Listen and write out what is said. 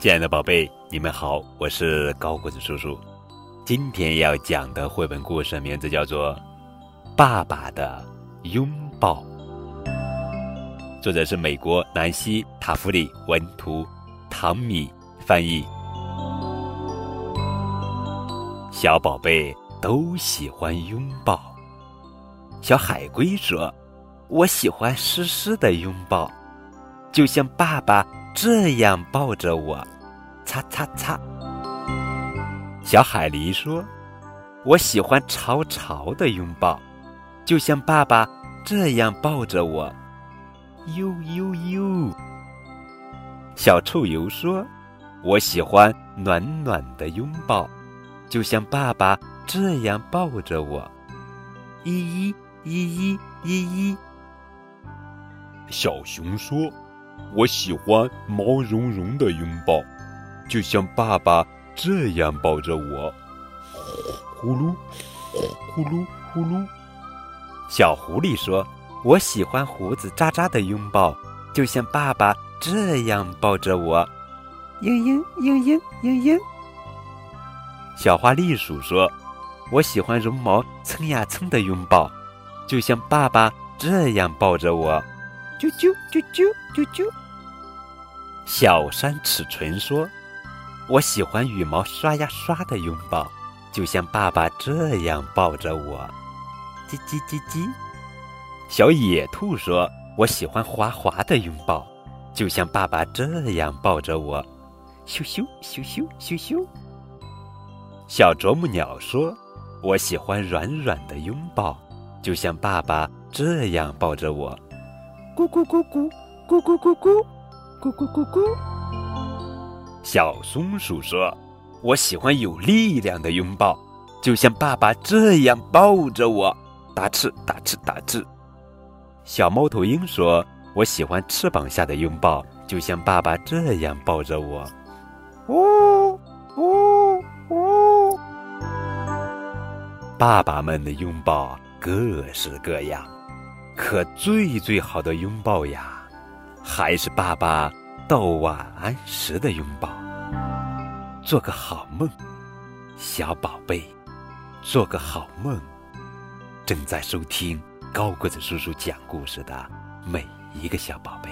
亲爱的宝贝，你们好，我是高个子叔叔。今天要讲的绘本故事名字叫做《爸爸的拥抱》，作者是美国南希·塔夫里文图，唐米翻译。小宝贝都喜欢拥抱。小海龟说：“我喜欢湿湿的拥抱，就像爸爸。”这样抱着我，擦擦擦。小海狸说：“我喜欢潮潮的拥抱，就像爸爸这样抱着我，呦呦呦。”小臭油说：“我喜欢暖暖的拥抱，就像爸爸这样抱着我，依依依依依依。”小熊说。我喜欢毛茸茸的拥抱，就像爸爸这样抱着我，呼噜，呼噜呼噜。小狐狸说：“我喜欢胡子渣渣的拥抱，就像爸爸这样抱着我，嘤嘤嘤嘤嘤嘤。”小花栗鼠说：“我喜欢绒毛蹭呀蹭的拥抱，就像爸爸这样抱着我。”啾啾啾啾啾啾。小山齿唇说：“我喜欢羽毛刷呀刷的拥抱，就像爸爸这样抱着我。”叽叽叽叽。小野兔说：“我喜欢滑滑的拥抱，就像爸爸这样抱着我。”咻咻咻咻咻咻。小啄木鸟说：“我喜欢软软的拥抱，就像爸爸这样抱着我。”咕咕咕咕，咕咕咕咕，咕咕咕咕。小松鼠说：“我喜欢有力量的拥抱，就像爸爸这样抱着我，打翅打翅打翅。”小猫头鹰说：“我喜欢翅膀下的拥抱，就像爸爸这样抱着我。”呜呜呜！爸爸们的拥抱各式各样。可最最好的拥抱呀，还是爸爸到晚安时的拥抱。做个好梦，小宝贝，做个好梦。正在收听高个子叔叔讲故事的每一个小宝贝。